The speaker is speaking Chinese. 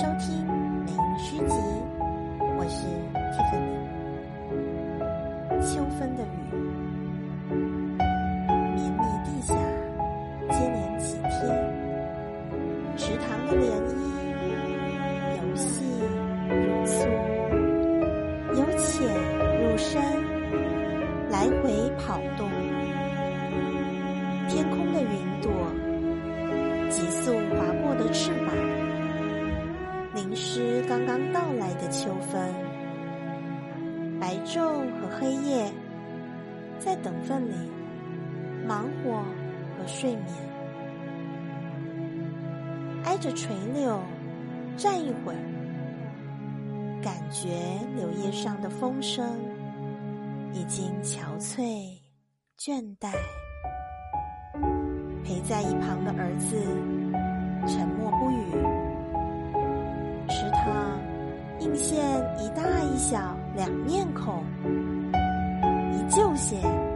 收听美音诗集，我是 Tiffany。秋分的雨，绵密地下，接连几天，池塘的涟漪，由细入粗，由浅入深，来回跑动。天空的云朵，急速划过的翅膀。淋湿刚刚到来的秋分，白昼和黑夜在等份里忙活和睡眠，挨着垂柳站一会儿，感觉柳叶上的风声已经憔悴倦怠，陪在一旁的儿子印线一大一小两面孔，一旧线。